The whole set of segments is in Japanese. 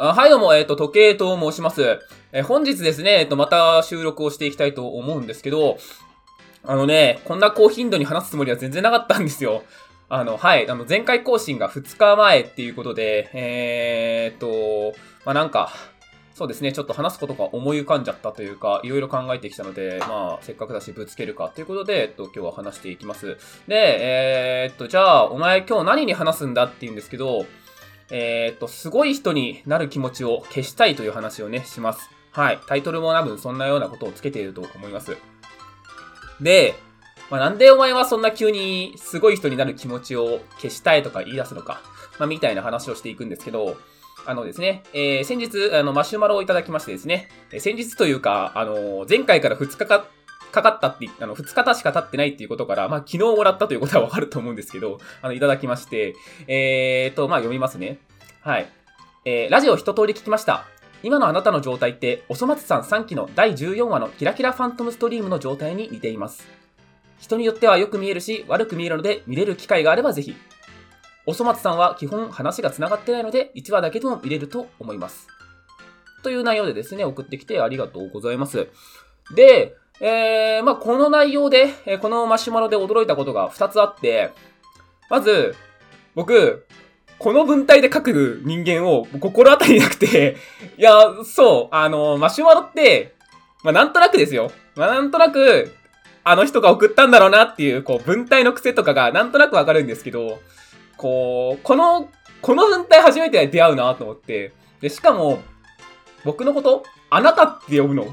はい、どうも、えっ、と、時計と申します。えー本日ですね、えっ、と、また収録をしていきたいと思うんですけど、あのね、こんな高頻度に話すつもりは全然なかったんですよ。あの、はい、あの、前回更新が2日前っていうことで、えーっと、まあ、なんか、そうですね、ちょっと話すことが思い浮かんじゃったというか、いろいろ考えてきたので、まあ、せっかくだしぶつけるかということで、えっと、今日は話していきます。で、えっと、じゃあ、お前今日何に話すんだって言うんですけど、えーっと、すごい人になる気持ちを消したいという話をね、します。はい。タイトルも多分そんなようなことをつけていると思います。で、まあ、なんでお前はそんな急にすごい人になる気持ちを消したいとか言い出すのか、まあ、みたいな話をしていくんですけど、あのですね、えー先日、あの、マシュマロをいただきましてですね、えー先日というか、あの、前回から2日か、かかったって、あの、2日たしか経ってないっていうことから、まあ、昨日もらったということはわかると思うんですけど、あの、いただきまして、えーと、まあ、読みますね。はい。えーラジオ一通り聞きました。今のあなたの状態って、おそ松さん3期の第14話のキラキラファントムストリームの状態に似ています。人によってはよく見えるし、悪く見えるので、見れる機会があればぜひ。おそ松さんは基本話が繋がってないので、1話だけでも見れると思います。という内容でですね、送ってきてありがとうございます。で、えー、まあこの内容で、えこのマシュマロで驚いたことが2つあって、まず、僕、この文体で書く人間を心当たりなくて、いや、そう、あの、マシュマロって、まあなんとなくですよ。まあなんとなく、あの人が送ったんだろうなっていう、こう、文体の癖とかがなんとなくわかるんですけど、こう、この、この文体初めて出会うなと思って、で、しかも、僕のこと、あなたって呼ぶの？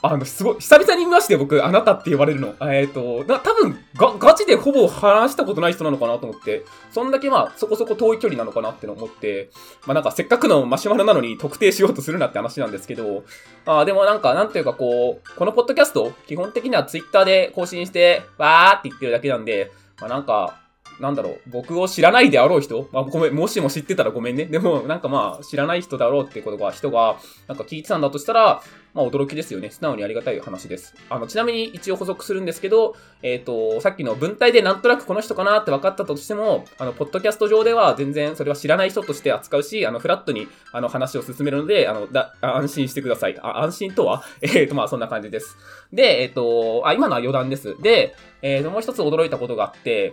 あの、すごい、久々に見まして、僕、あなたって呼ばれるの。えっ、と、な、多分、が、ガチでほぼ話したことない人なのかなと思って、そんだけまあ、そこそこ遠い距離なのかなって思って、まあなんかせっかくのマシュマロなのに特定しようとするなって話なんですけど、あでもなんか、なんていうかこう、このポッドキャスト、基本的にはツイッターで更新して、わーって言ってるだけなんで、まあなんか、なんだろう、僕を知らないであろう人？まあごめん、もしも知ってたらごめんね。でも、なんかまあ、知らない人だろうってことが、人が、なんか聞いてたんだとしたら、まあ驚きですよね。素直にありがたい話です。あの、ちなみに一応補足するんですけど、えっ、と、さっきの文体でなんとなくこの人かなって分かったとしても、あの、ポッドキャスト上では全然それは知らない人として扱うし、あの、フラットに、あの、話を進めるので、あの、だ、安心してください。あ、安心とは？えっ、と、まあ、そんな感じです。で、えっ、と、あ、今のは余談です。で、えっ、と、もう一つ驚いたことがあって、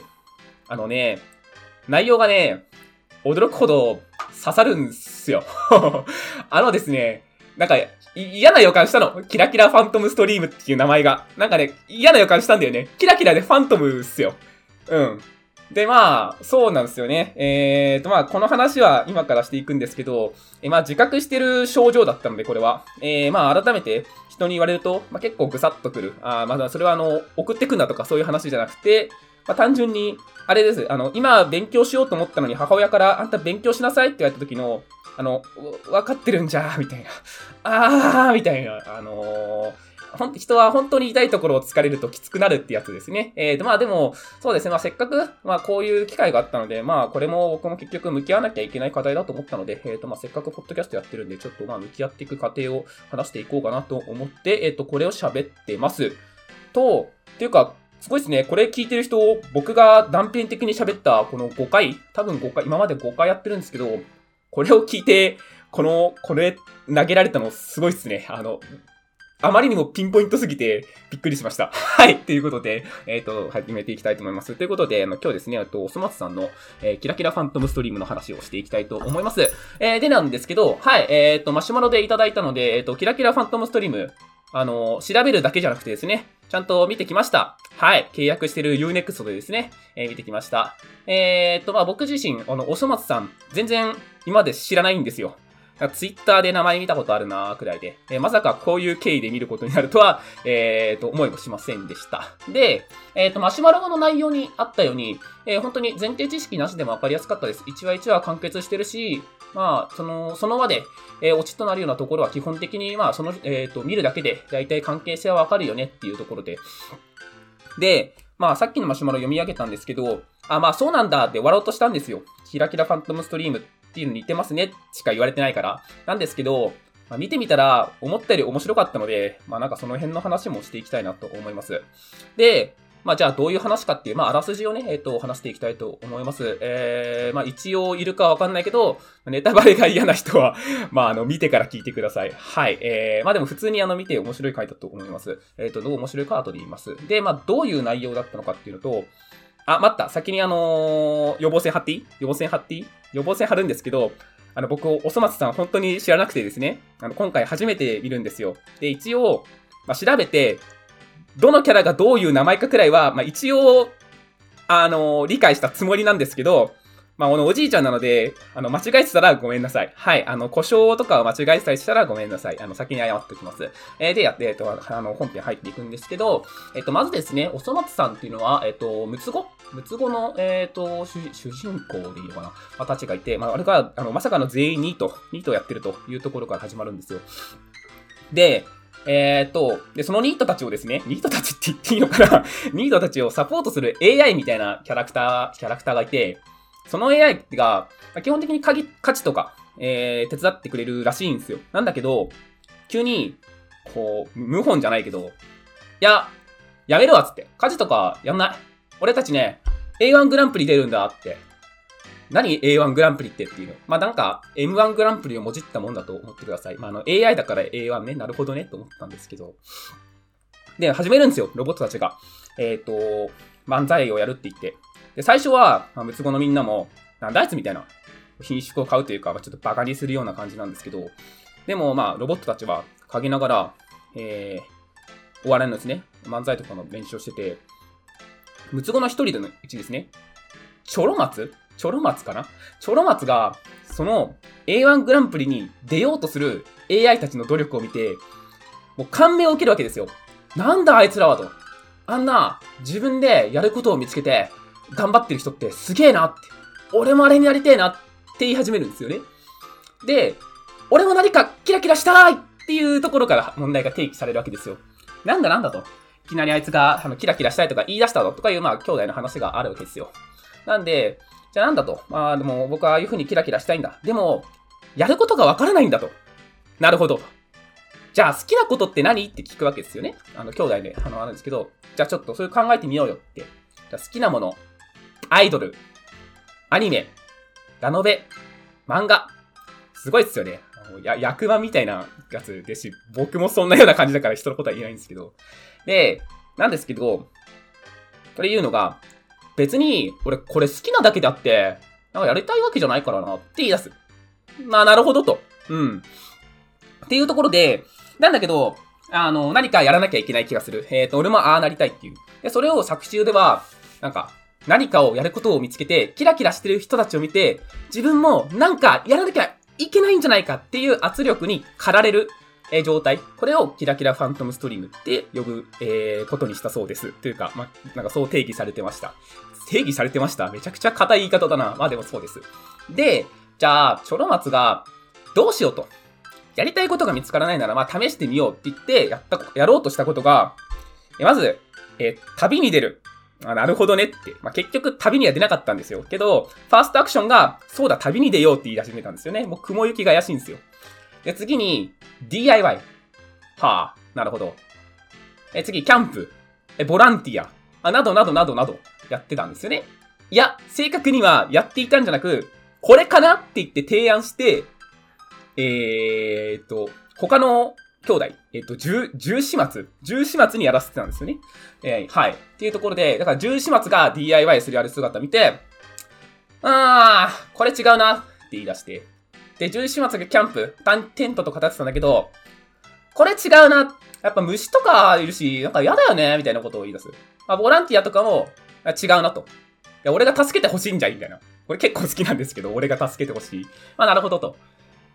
あのね、内容がね、驚くほど刺さるんすよ。あのですね、なんか、嫌な予感したの。キラキラファントムストリームっていう名前が。なんかね、嫌な予感したんだよね。キラキラでファントムっすよ。うん。で、まあ、そうなんですよね。えーと、まあ、この話は今からしていくんですけど、えまあ、自覚してる症状だったので、これは。えー、まあ、改めて人に言われると、まあ、結構ぐさっとくる。あまあ、それはあの、送ってくんだとかそういう話じゃなくて、まあ、単純に、あれです。あの、今勉強しようと思ったのに母親から、あんた勉強しなさいって言われた時の、あの、う分かってるんじゃ、みたいな。あー、みたいな。あのーほん人は本当に痛いところを突かれるときつくなるってやつですね。えー、まあでも、そうですね。まあせっかく、まあこういう機会があったので、まあこれも僕も結局向き合わなきゃいけない課題だと思ったので、えーと、まあせっかくポッドキャストやってるんで、ちょっとまあ向き合っていく過程を話していこうかなと思って、えーと、これを喋ってます。と、っていうか、すごいですね。これ聞いてる人、僕が断片的に喋ったこの5回、多分5回、今まで5回やってるんですけど、これを聞いて、この、これ投げられたのすごいっすね。あの、あまりにもピンポイントすぎてびっくりしました。はい。ということで、えっ、と、始めていきたいと思います。ということで、あの今日ですね、あと、おそ松さんの、えーキラキラファントムストリームの話をしていきたいと思います。えーでなんですけど、はい。えっ、と、マシュマロでいただいたので、えっ、と、キラキラファントムストリーム、あの、調べるだけじゃなくてですね、ちゃんと見てきました。はい。契約してる Unext でですね、えー見てきました。えっ、と、まあ、僕自身、あの、おそ松さん、全然今まで知らないんですよ。ツイッターで名前見たことあるなーくらいで、えーまさかこういう経緯で見ることになるとは、えー、と、思いもしませんでした。で、えー、と、マシュマロの内容にあったように、えー本当に前提知識なしでもわかりやすかったです。1話1話完結してるし、まあ、その、その輪で、えー、オチとなるようなところは基本的に、まあ、その、えー、と、見るだけで、大体関係性はわかるよねっていうところで。で、まあ、さっきのマシュマロ読み上げたんですけど、あ、まあ、そうなんだって笑おうとしたんですよ。キラキラファントムストリームっていうの似てますねしか言われてないから。なんですけど、まあ、見てみたら、思ったより面白かったので、まあなんかその辺の話もしていきたいなと思います。で、まあ、じゃあどういう話かっていう、まあ、あらすじをね、えっ、ー、と、話していきたいと思います。えー、まあ、一応いるかわかんないけど、ネタバレが嫌な人は まあ、あの、見てから聞いてください。はい。えー、まあでも普通にあの、見て面白い回だと思います。えっ、ー、と、どう面白いか後で言います。で、まあ、どういう内容だったのかっていうのと、あ、待った。先にあのー、予防線貼っていい？予防線貼っていい？予防線貼るんですけど、あの、僕、おそ松さん本当に知らなくてですね、あの、今回初めて見るんですよ。で、一応、まあ、調べて、どのキャラがどういう名前かくらいは、まあ、一応、あの、理解したつもりなんですけど、まあ、このおじいちゃんなので、あの、間違えてたらごめんなさい。はい。あの、故障とかを間違えてたりしたらごめんなさい。あの、先に謝っておきます。えー、で、やって、えっと、あの、本編入っていくんですけど、えっと、まずですね、おそ松さんっていうのは、えっと、むつごむつごの、えっと、主人公でいいのかな？まあ、たちがいて、まあ、あれが、あの、まさかの全員ニート、ニートをやってるというところから始まるんですよ。で、えー、っと、で、そのニートたちをですね、ニートたちって言っていいのかな？ニートたちをサポートする AI みたいなキャラクター、キャラクターがいて、その AI が、基本的に鍵、価値とか、えー、手伝ってくれるらしいんですよ。なんだけど、急に、こう、謀反じゃないけど、いや、やめるわっつって。家事とかやんない。俺たちね、A1 グランプリ出るんだって。何 A1 グランプリってっていうの？まあ、なんか M1 グランプリをもじったもんだと思ってください。まあ、あの AI だから A1 ね、なるほどねと思ったんですけど。で、始めるんですよ、ロボットたちが。えっ、ー、と、漫才をやるって言って。で、最初は、まあ、ムツゴのみんなも、なんだあいつみたいな品種を買うというか、まあちょっとバカにするような感じなんですけど、でも、まあ、ロボットたちは陰ながら、えー、お笑いのですね、漫才とかの練習をしてて、ムツゴの一人のうちですね、チョロマツチョロマツかな？チョロマツが、その A1 グランプリに出ようとする AI たちの努力を見て、もう感銘を受けるわけですよ。なんだあいつらはと。あんな、自分でやることを見つけて、頑張ってる人ってすげえなって。俺もあれになりてえなって言い始めるんですよね。で、俺も何かキラキラしたいっていうところから問題が提起されるわけですよ。なんだなんだと。いきなりあいつがあのキラキラしたいとか言い出したのとかいう、まあ、兄弟の話があるわけですよ。なんで、じゃあなんだと。まあでも僕はああいう風にキラキラしたいんだ。でも、やることがわからないんだと。なるほど。じゃあ好きなことって何って聞くわけですよね。あの、兄弟で、あの、あるんですけど、じゃあちょっとそれ考えてみようよって。じゃあ好きなもの、アイドル、アニメ、ラノベ、漫画。すごいっすよね。や、役場みたいなやつですし、僕もそんなような感じだから人のことは言えないんですけど。で、なんですけど、これ言うのが、別に、俺これ好きなだけであって、なんかやりたいわけじゃないからなって言い出す。まあ、なるほどと。うん。っていうところで、なんだけど、あの、何かやらなきゃいけない気がする。えっ、ー、と、俺もああなりたいっていう。で、それを作中では、なんか、何かをやることを見つけて、キラキラしてる人たちを見て、自分もなんかやらなきゃいけないんじゃないかっていう圧力に駆られる、え状態。これをキラキラファントムストリームって呼ぶ、えー、ことにしたそうです。というか、ま、なんかそう定義されてました。定義されてました？めちゃくちゃ硬い言い方だな。まあでもそうです。で、じゃあ、チョロマツが、どうしようと。やりたいことが見つからないなら、まあ試してみようって言って、やった、やろうとしたことが、えまず、え旅に出る。あ、なるほどねって。まあ、結局旅には出なかったんですよ。けど、ファーストアクションが、そうだ、旅に出ようって言い始めたんですよね。もう雲行きが怪しいんですよ。で、次に、DIY。はあ、なるほど。え、次、キャンプ。え、ボランティア。あ、などなどなどなど、やってたんですよね。いや、正確にはやっていたんじゃなく、これかな？って言って提案して、えー、っと、他の兄弟、えっ、と、十、十四末十四末にやらせてたんですよね。えー、はい。っていうところで、だから十四末が DIY するある姿見て、あー、これ違うなって言い出して。で、十四末がキャンプ、テントとか立ってたんだけど、これ違うな。やっぱ虫とかいるし、なんか嫌だよねみたいなことを言い出す。まあ、ボランティアとかも違うなと。いや、俺が助けてほしいんじゃいみたいな。これ結構好きなんですけど、俺が助けてほしい。まあ、なるほどと。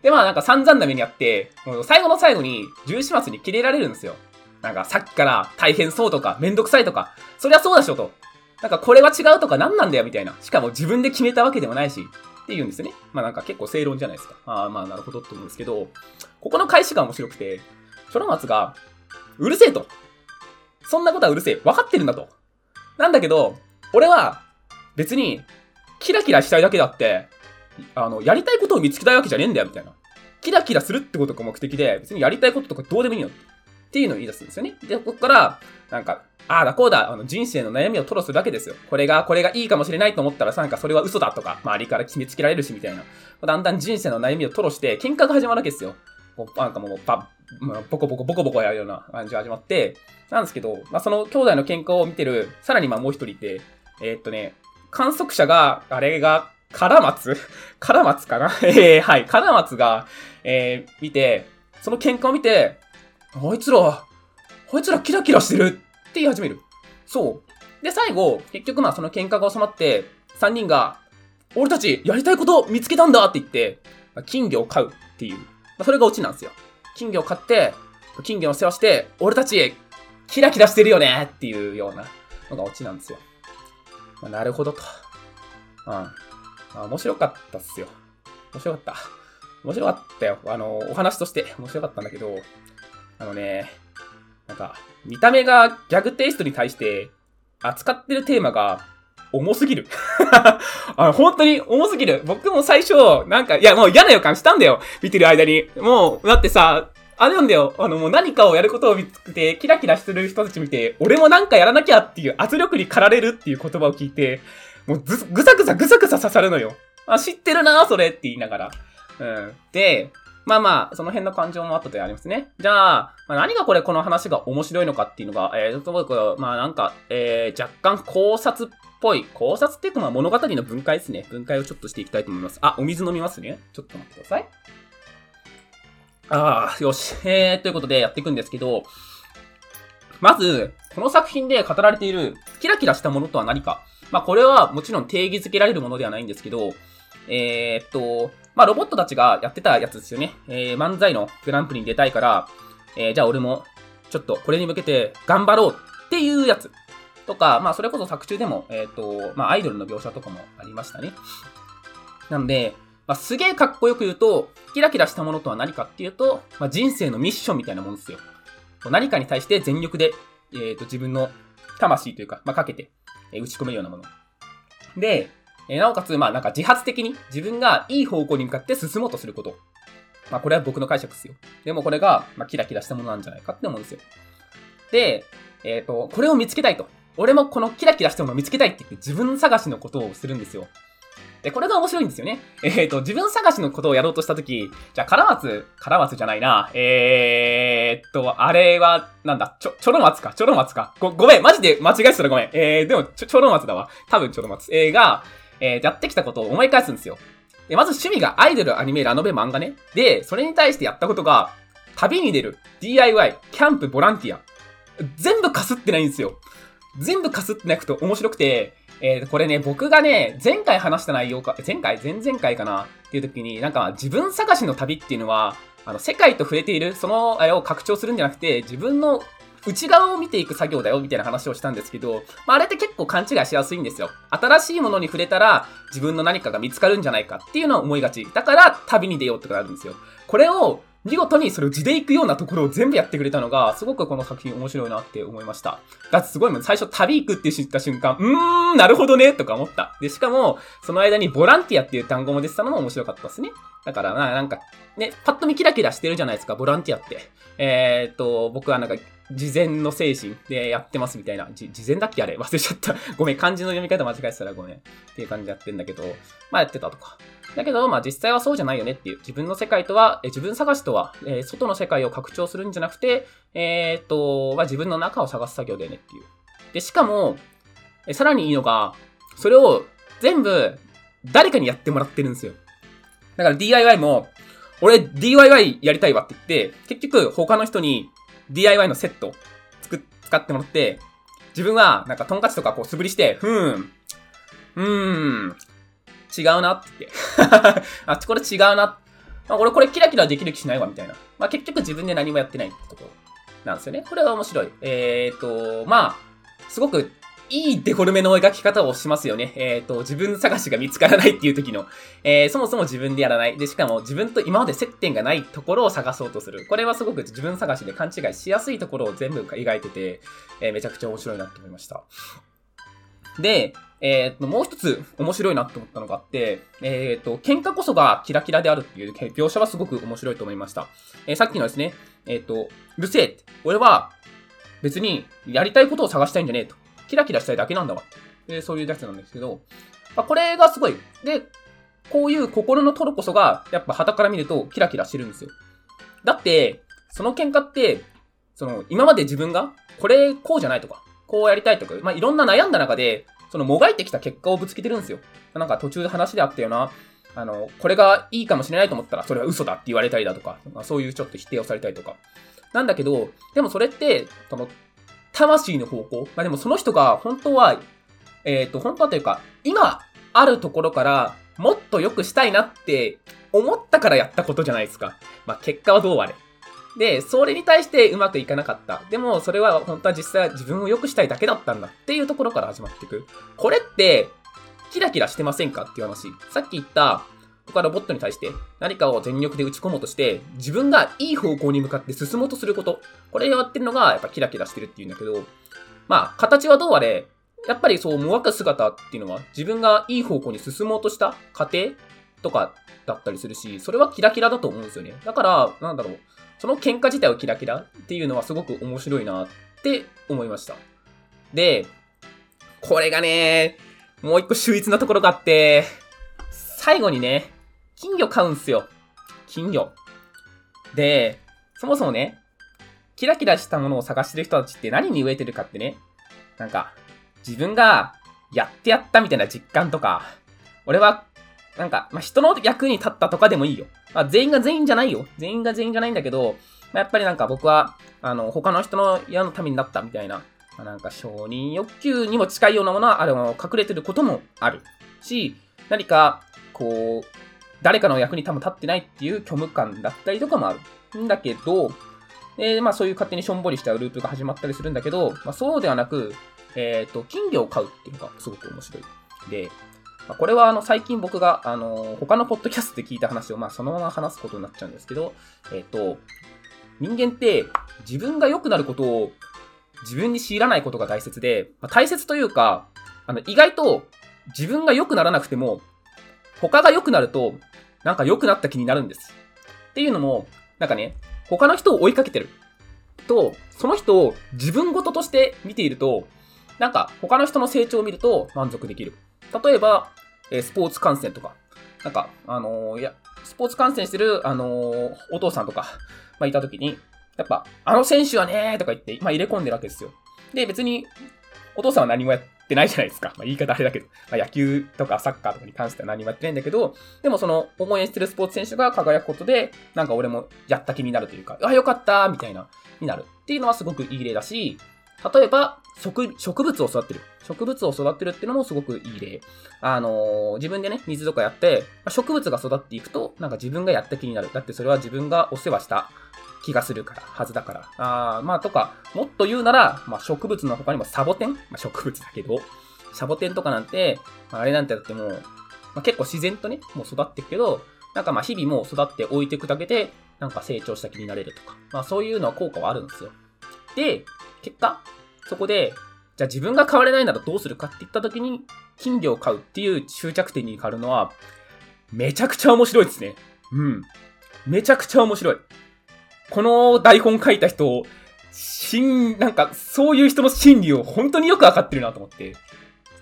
で、まあなんか散々な目にあって、もう最後の最後に十四末に切れられるんですよ。なんかさっきから大変そうとか、めんどくさいとか、そりゃそうでしょと。なんかこれは違うとか何なんだよみたいな。しかも自分で決めたわけでもないし、って言うんですよね。まあなんか結構正論じゃないですか。ああ、まあなるほどって思うんですけど、ここの返しが面白くて、チョロマツが、うるせえと。そんなことはうるせえ。分かってるんだと。なんだけど、俺は別にキラキラしたいだけだって、あの、やりたいことを見つけたいわけじゃねえんだよ、みたいな。キラキラするってことが目的で、別にやりたいこととかどうでもいいよ。っていうのを言い出すんですよね。で、ここから、なんか、ああだこうだ、あの人生の悩みを吐露するわけですよ。これが、これがいいかもしれないと思ったら、なんかそれは嘘だとか、周りから決めつけられるしみたいな。だんだん人生の悩みを吐露して、喧嘩が始まるわけですよ。こうなんかもう、ば、ボコボコボコボコやるような感じが始まって、なんですけど、まあ、その兄弟の喧嘩を見てる、さらにまあもう一人いて、えー、っとね、観測者が、あれが、カラマツカラマツかな？えー、はい。カラマツが、えー、見て、その喧嘩を見て、あいつら、あいつらキラキラしてるって言い始める。そう。で、最後、結局まあその喧嘩が収まって、3人が、俺たちやりたいこと見つけたんだって言って、金魚を飼うっていう。まあ、それがオチなんですよ。金魚を飼って、金魚の世話して、俺たちキラキラしてるよねっていうようなのがオチなんですよ。まあ、なるほどと。うん。あ、面白かったっすよ。面白かった。面白かったよ。あの、お話として面白かったんだけど、あのね、なんか、見た目がギャグテイストに対して扱ってるテーマが重すぎる あの、本当に重すぎる。僕も最初、なんか、いや、もう嫌な予感したんだよ。見てる間に。もう、だってさ、あれなんだよ。あの、もう何かをやることを見つけて、キラキラしてる人たち見て、俺もなんかやらなきゃっていう圧力に駆られるっていう言葉を聞いて、もうぐさぐさぐさぐさ刺さるのよ。あ、知ってるなそれって言いながら。うん。で、まあまあ、その辺の感情も後でありますね。じゃあ、まあ、何がこれ、この話が面白いのかっていうのが、えー、と僕、まあなんか、えー、若干考察っぽい。考察っていうか、まあ物語の分解ですね。分解をちょっとしていきたいと思います。あ、お水飲みますね。ちょっと待ってください。ああ、よし。えー、ということでやっていくんですけど、まず、この作品で語られているキラキラしたものとは何か。まあ、これはもちろん定義づけられるものではないんですけど、えー、っと、まあ、ロボットたちがやってたやつですよね。えー、漫才のグランプリに出たいから、えー、じゃあ俺も、ちょっとこれに向けて頑張ろうっていうやつ。とか、まあ、それこそ作中でも、えっ、と、まあ、アイドルの描写とかもありましたね。なんで、まあ、すげえかっこよく言うと、キラキラしたものとは何かっていうと、まあ、人生のミッションみたいなもんですよ。何かに対して全力で、えっ、ー、と、自分の魂というか、まあ、かけて、えー、打ち込めるようなもの。で、え、なおかつ、まあ、なんか自発的に自分がいい方向に向かって進もうとすること。まあ、これは僕の解釈ですよ。でもこれが、まあ、キラキラしたものなんじゃないかって思うんですよ。で、えっ、ー、と、これを見つけたいと。俺もこのキラキラしたものを見つけたいって言って自分探しのことをするんですよ。で、これが面白いんですよね。えっ、ー、と、自分探しのことをやろうとしたとき、じゃあ、カラマツ、カラマツじゃないな。えーっと、あれは、なんだ、ちょ、ちょろ松か、ちょろ松か？ご、ごめん、マジで間違えてたらごめん。えー、でも、ちょ、ちょろ松だわ。多分ちょろ松。えー、が、えー、やってきたことを思い返すんですよ。で、まず趣味がアイドル、アニメ、ラノベ、漫画ね。で、それに対してやったことが、旅に出る、DIY、キャンプ、ボランティア。全部かすってないんですよ。全部かすってなくて面白くて、えー、これね、僕がね、前回話した内容か、前回？前々回かな？っていう時に、なんか自分探しの旅っていうのは、あの、世界と触れている、その、あれを拡張するんじゃなくて、自分の内側を見ていく作業だよ、みたいな話をしたんですけど、まあ、あれって結構勘違いしやすいんですよ。新しいものに触れたら、自分の何かが見つかるんじゃないかっていうのを思いがち。だから、旅に出ようってことあるんですよ。これを、見事にそれを地で行くようなところを全部やってくれたのが、すごくこの作品面白いなって思いました。だってすごいもん、最初旅行くって知った瞬間、うーん、なるほどね、とか思った。で、しかも、その間にボランティアっていう単語も出てたのも面白かったですね。だから、ななんか、ね、パッと見キラキラしてるじゃないですか、ボランティアって。えー、っと、僕はなんか、事前の精神でやってますみたいな。事前だっけあれ？忘れちゃった。ごめん、漢字の読み方間違えてたらごめん。っていう感じでやってんだけど、まあやってたとか。だけど、まあ実際はそうじゃないよねっていう。自分の世界とは、え自分探しとは、え、外の世界を拡張するんじゃなくて、えー、っと、まあ、自分の中を探す作業だよねっていう。で、しかも、えさらにいいのが、それを全部誰かにやってもらってるんですよ。だから DIY も、俺 DIY やりたいわって言って、結局他の人に DIY のセット使ってもらって、自分はなんかトンカチとかこう素振りして、ふーん、うーん、違うなって言って。あ、これ違うな。あ、俺これキラキラできる気しないわ、みたいな。まあ、結局自分で何もやってないってことなんですよね。これは面白い。えー、と、まあ、すごくいいデフォルメの描き方をしますよね。えっ、ー、と、自分探しが見つからないっていう時の、えー、そもそも自分でやらない。で、しかも自分と今まで接点がないところを探そうとする。これはすごく自分探しで勘違いしやすいところを全部描いてて、えー、めちゃくちゃ面白いなって思いました。で、えー、っと、もう一つ面白いなって思ったのがあって、えー、っと、喧嘩こそがキラキラであるっていう描写はすごく面白いと思いました。えー、さっきのですね、えっと、うるせえって。俺は別にやりたいことを探したいんじゃねえと。キラキラしたいだけなんだわ。で、そういうやつなんですけど、まあ、これがすごい。で、こういう心のトロこそが、やっぱ旗から見るとキラキラしてるんですよ。だって、その喧嘩って、その、今まで自分が、これ、こうじゃないとか、こうやりたいとか、まあ、いろんな悩んだ中で、その、もがいてきた結果をぶつけてるんですよ。なんか途中で話であったよな、あの、これがいいかもしれないと思ったら、それは嘘だって言われたりだとか、そういうちょっと否定をされたりとか。なんだけど、でもそれって、その、魂の方向。まあでもその人が本当は、えっ、ー、と、本当はというか、今あるところから、もっと良くしたいなって思ったからやったことじゃないですか。まあ結果はどうあれ。で、それに対してうまくいかなかった。でも、それは本当は実際は自分を良くしたいだけだったんだっていうところから始まっていく。これって、キラキラしてませんかっていう話。さっき言った、他のボットに対して何かを全力で打ち込もうとして、自分がいい方向に向かって進もうとすること。これをやってるのが、やっぱキラキラしてるっていうんだけど、まあ、形はどうあれ、やっぱりそう、もがく姿っていうのは、自分がいい方向に進もうとした過程とかだったりするし、それはキラキラだと思うんですよね。だから、なんだろう、その喧嘩自体をキラキラっていうのはすごく面白いなって思いました。で、これがね、もう一個秀逸なところがあって、最後にね、金魚買うんすよ。金魚。で、そもそもね、キラキラしたものを探してる人たちって何に飢えてるかってね、なんか、自分がやってやったみたいな実感とか、俺は、なんか、まあ、人の役に立ったとかでもいいよ。まあ、全員が全員じゃないよ。全員が全員じゃないんだけど、まあ、やっぱりなんか僕は、あの、他の人の矢のためになったみたいな、まあ、なんか承認欲求にも近いようなものは、あれも隠れてることもあるし、何か、こう、誰かの役に多分立ってないっていう虚無感だったりとかもある。んだけど、で、まあそういう勝手にしょんぼりしたループが始まったりするんだけど、まあそうではなく、えっ、ー、と、金魚を飼うっていうのがすごく面白い。で、まあ、これはあの最近僕があの他のポッドキャストで聞いた話をまあそのまま話すことになっちゃうんですけど、えっ、と、人間って自分が良くなることを自分に強いらないことが大切で、まあ、大切というか、あの意外と自分が良くならなくても、他が良くなると、なんか良くなった気になるんです。っていうのも、なんかね、他の人を追いかけてる。と、その人を自分ごととして見ていると、なんか他の人の成長を見ると満足できる。例えば、えスポーツ観戦とか、なんか、あのー、いや、スポーツ観戦してる、あのー、お父さんとか、まあ、いたときに、やっぱ、あの選手はねーとか言って、まあ、入れ込んでるわけですよ。で、別に、お父さんは何もやってないじゃないですか。まあ、言い方あれだけど、まあ、野球とかサッカーとかに関しては何もやってないんだけど、でもその、応援してるスポーツ選手が輝くことで、なんか俺もやった気になるというか、あ、よかったみたいな、になる。っていうのはすごくいい例だし、例えば、植植物を育てる。植物を育てるっていうのもすごくいい例。あのー、自分でね、水とかやって、植物が育っていくと、なんか自分がやった気になる。だってそれは自分がお世話した気がするから、はずだから。あまあ、とか、もっと言うなら、まあ、植物の他にもサボテンまあ、植物だけど、サボテンとかなんて、あ、れなんてだってもう、まあ、結構自然とね、もう育っていくけど、なんかまあ日々もう育って置いていくだけで、なんか成長した気になれるとか、まあそういうのは効果はあるんですよ。で、結果、そこで、じゃあ自分が変われないならどうするかって言った時に、金魚を飼うっていう終着点に変わるのは、めちゃくちゃ面白いですね。うん。めちゃくちゃ面白い。この台本書いた人、しん、なんか、そういう人の心理を本当によくわかってるなと思って。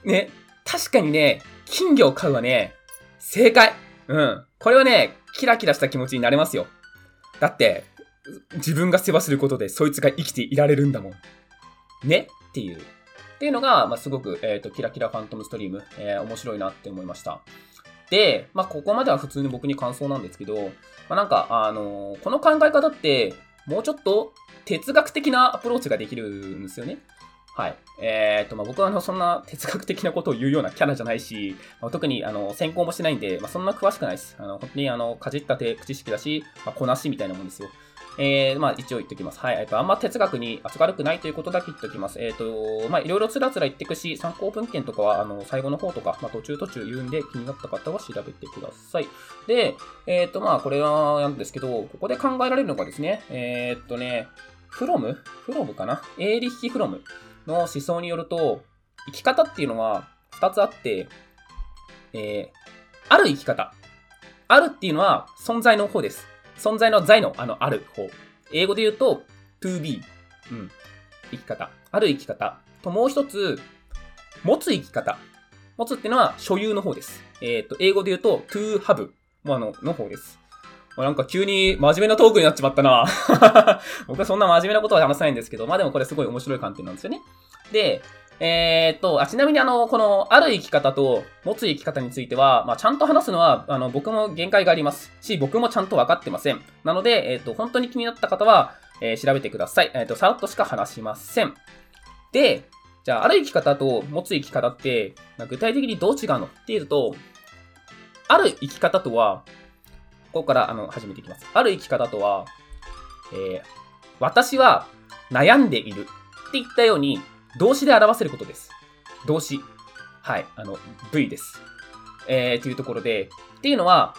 ね、確かにね、金魚を飼うはね、正解。うん。これはね、キラキラした気持ちになれますよ。だって、自分が世話することでそいつが生きていられるんだもん。ねっていう。っていうのが、まあ、すごく、えっ、ー、と、キラキラファントムストリーム、えー、面白いなって思いました。で、まあ、ここまでは普通に僕に感想なんですけど、まあ、なんか、あのー、この考え方って、もうちょっと哲学的なアプローチができるんですよね。はい。えー、と、まあ、僕はあの、そんな哲学的なことを言うようなキャラじゃないし、まあ、特に、あの、専攻もしてないんで、まあ、そんな詳しくないです。あの、本当に、あの、かじった手、知識だし、まあ、こなしみたいなもんですよ。えー、まあ一応言っておきます。はい。えっと、あんま哲学に明るくないということだけ言っておきます。えっ、ー、と、まあいろいろつらつら言ってくし、参考文献とかは、あの、最後の方とか、まあ途中途中言うんで気になった方は調べてください。で、えっ、ー、と、まあこれはなんですけど、ここで考えられるのがですね、えっとね、フロム？フロムかな？エーリッヒ・フロムの思想によると、生き方っていうのは二つあって、えー、ある生き方。あるっていうのは存在の方です。存在の在のあのある方。英語で言うと to be。うん。生き方。ある生き方。ともう一つ、持つ生き方。持つっていうのは所有の方です。えっ、ー、と、英語で言うと to have もあの、の方です。なんか急に真面目なトークになっちまったな 僕はそんな真面目なことは話さないんですけど、まあでもこれすごい面白い観点なんですよね。で、えー、っと、あ、ちなみにあの、この、ある生き方と持つ生き方については、まあ、ちゃんと話すのは、あの、僕も限界がありますし、僕もちゃんと分かってません。なので、えー、っと、本当に気になった方は、えー、調べてください。えっと、さらっとしか話しません。で、じゃあ、ある生き方と持つ生き方って、まあ、具体的にどう違うのっていうと、ある生き方とは、ここからあの始めていきます。ある生き方とは、えー、私は悩んでいるって言ったように、動詞で表せることです。動詞。はい。あの、V です。えー、というところで、っていうのは、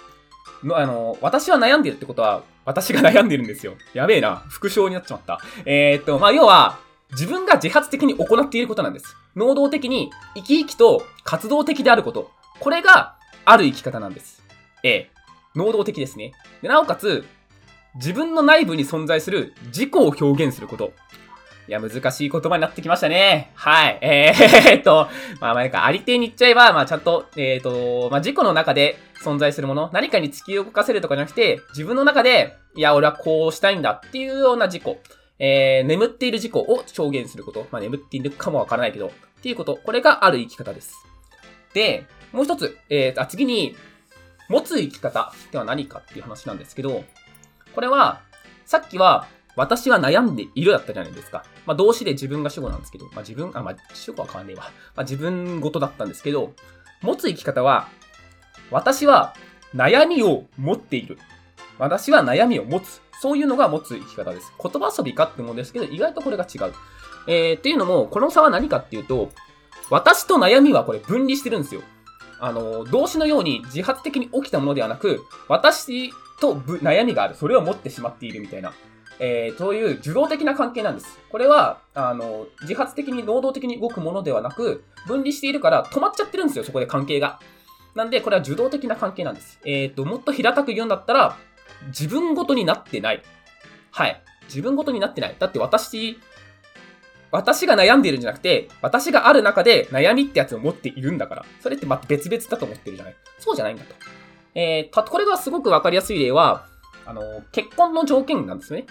あの、私は悩んでるってことは、私が悩んでるんですよ。やべえな。副賞になっちまった。えー、っと、まあ、要は、自分が自発的に行っていることなんです。能動的に生き生きと活動的であること。これがある生き方なんです。ええ。能動的ですね。でなおかつ、自分の内部に存在する自己を表現すること。いや、難しい言葉になってきましたね。はい。えー、っと、まあ、なんか、ありていに言っちゃえば、まあ、ちゃんと、えー、っと、まあ、自己の中で存在するもの、何かに突き動かせるとかじゃなくて、自分の中で、いや、俺はこうしたいんだっていうような自己、えー、眠っている自己を表現すること。まあ、眠っているかもわからないけど、っていうこと。これがある生き方です。で、もう一つ、えー、あ、次に、持つ生き方っては何かっていう話なんですけど、これは、さっきは、私は悩んでいるだったじゃないですか。まあ、動詞で自分が主語なんですけど、まあ、自分、あ、まあ、主語は変わんねえわ。まあ、自分ごとだったんですけど、持つ生き方は、私は悩みを持っている。私は悩みを持つ。そういうのが持つ生き方です。言葉遊びかってもんですけど、意外とこれが違う。えー、っていうのも、この差は何かっていうと、私と悩みはこれ分離してるんですよ。あの、動詞のように自発的に起きたものではなく、私と悩みがある。それを持ってしまっているみたいな。えー、そういう受動的な関係なんです。これは、あの、自発的に能動的に動くものではなく、分離しているから止まっちゃってるんですよ、そこで関係が。なんで、これは受動的な関係なんです。えっ、ー、と、もっと平たく言うんだったら、自分ごとになってない。はい。自分ごとになってない。だって私、私が悩んでいるんじゃなくて、私がある中で悩みってやつを持っているんだから。それってまた別々だと思ってるじゃない。そうじゃないんだと。えー、これがすごくわかりやすい例は、あの、結婚の条件なんですね。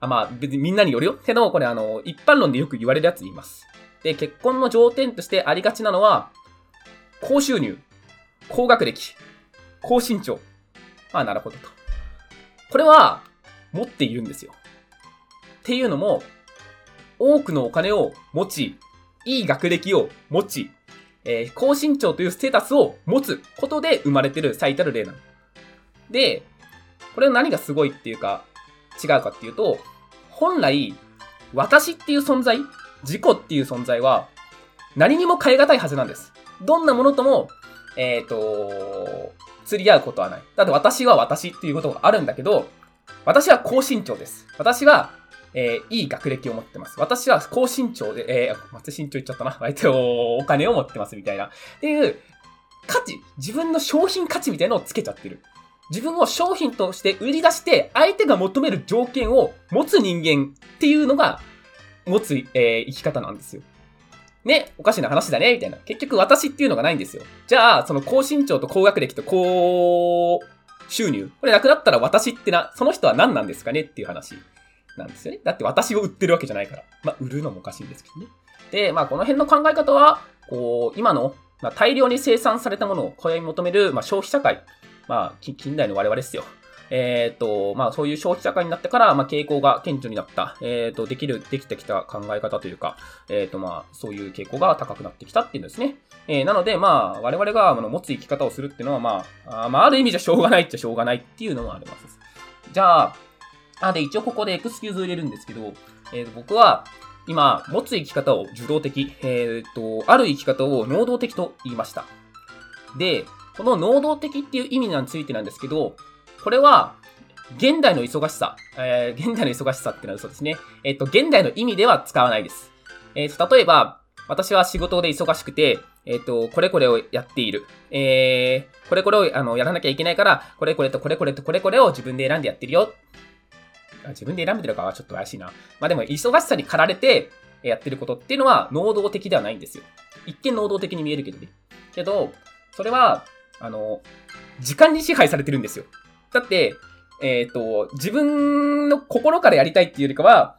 あ、まあ、別にみんなによるよ。けど、これあの、一般論でよく言われるやつ言います。で、結婚の条件としてありがちなのは、高収入、高学歴、高身長。まあ、なるほどと。これは、持っているんですよ。っていうのも、多くのお金を持ち、いい学歴を持ち、えー、高身長というステータスを持つことで生まれてる最たる例なの。で、これは何がすごいっていうか、違うかっていうと、本来、私っていう存在、自己っていう存在は、何にも変え難いはずなんです。どんなものとも、えっ、ー、と、釣り合うことはない。だって私は私っていうことがあるんだけど、私は高身長です。私は、えー、いい学歴を持ってます。私は高身長で、えー、松身長言っちゃったな。相手をお金を持ってますみたいな。っていう、価値、自分の商品価値みたいなのをつけちゃってる。自分を商品として売り出して、相手が求める条件を持つ人間っていうのが、持つ、えー、生き方なんですよ。ね、おかしな話だね、みたいな。結局私っていうのがないんですよ。じゃあ、その高身長と高学歴と高収入。これなくなったら私ってな、その人は何なんですかね？っていう話なんですよね。だって私を売ってるわけじゃないから。まあ、売るのもおかしいんですけどね。で、まあ、この辺の考え方は、こう、今の、まあ、大量に生産されたものを買い求める、まあ、消費社会。まあ、近代の我々ですよ。えっ、ー、と、まあ、そういう消費社会になってから、まあ、傾向が顕著になった、えっ、ー、と、できる、できてきた考え方というか、えっ、ー、と、まあ、そういう傾向が高くなってきたっていうんですね。えー、なので、まあ、我々が、あの、持つ生き方をするっていうのは、まあ、あまあ、ある意味じゃしょうがないっちゃしょうがないっていうのもあります。じゃあ、あ、で、一応ここでエクスキューズを入れるんですけど、えー、僕は、今、持つ生き方を受動的、えっ、と、ある生き方を能動的と言いました。で、この能動的っていう意味についてなんですけど、これは、現代の忙しさ、えー、現代の忙しさってのは嘘ですね。えっ、と、現代の意味では使わないです。えっ、と、例えば、私は仕事で忙しくて、えっ、と、これこれをやっている。えー、これこれをあのやらなきゃいけないから、これこれとこれこれとこれこれを自分で選んでやってるよ。自分で選んでるかはちょっと怪しいな。まあでも、忙しさに駆られてやってることっていうのは、能動的ではないんですよ。一見能動的に見えるけどね。けど、それは、あの、時間に支配されてるんですよ。だって、えっ、ー、と、自分の心からやりたいっていうよりかは、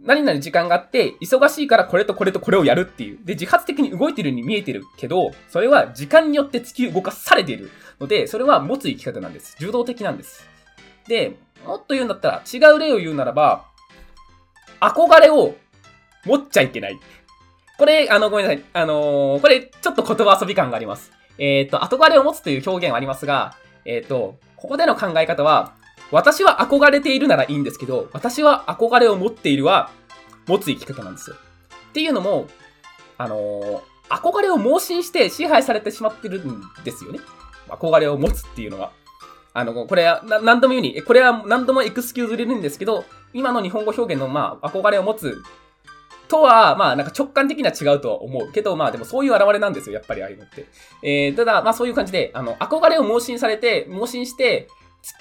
何々時間があって、忙しいからこれとこれとこれをやるっていう。で、自発的に動いてるように見えてるけど、それは時間によって突き動かされているので、それは持つ生き方なんです。受動的なんです。で、もっと言うんだったら、違う例を言うならば、憧れを持っちゃいけない。これ、あの、ごめんなさい。あのー、これ、ちょっと言葉遊び感があります。えっ、と、憧れを持つという表現はありますが、えっ、と、ここでの考え方は、私は憧れているならいいんですけど、私は憧れを持っているは、持つ生き方なんですよ。っていうのも、あのー、憧れを盲信して支配されてしまってるんですよね。憧れを持つっていうのは。あの、これは、何度も言うに、これは何度もエクスキューズ入れるんですけど、今の日本語表現の、まあ、憧れを持つとは、まあ、なんか直感的には違うとは思うけど、まあ、でもそういう現れなんですよ、やっぱりああいうのって。えー、ただ、まあ、そういう感じで、あの、憧れを盲信されて、盲信して、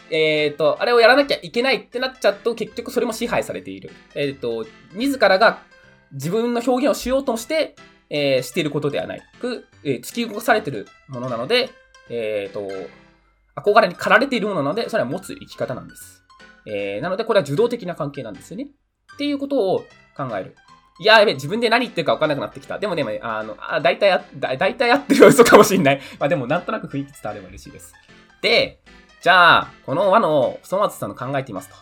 えっ、ー、と、あれをやらなきゃいけないってなっちゃうと、結局それも支配されている。えっ、ー、と、自らが自分の表現をしようとして、えー、していることではないく、えー、突き動かされているものなので、えっ、と、憧れに駆られているものなので、それは持つ生き方なんです。えー、なので、これは受動的な関係なんですよね。っていうことを考える。いや、やべ、自分で何言ってるか分かんなくなってきた。でもでも、あの、あ、大体あ、だ、大体合ってる嘘かもしんない。まあでも、なんとなく雰囲気伝われば嬉しいです。で、じゃあ、この輪の細松さんの考えてみますと。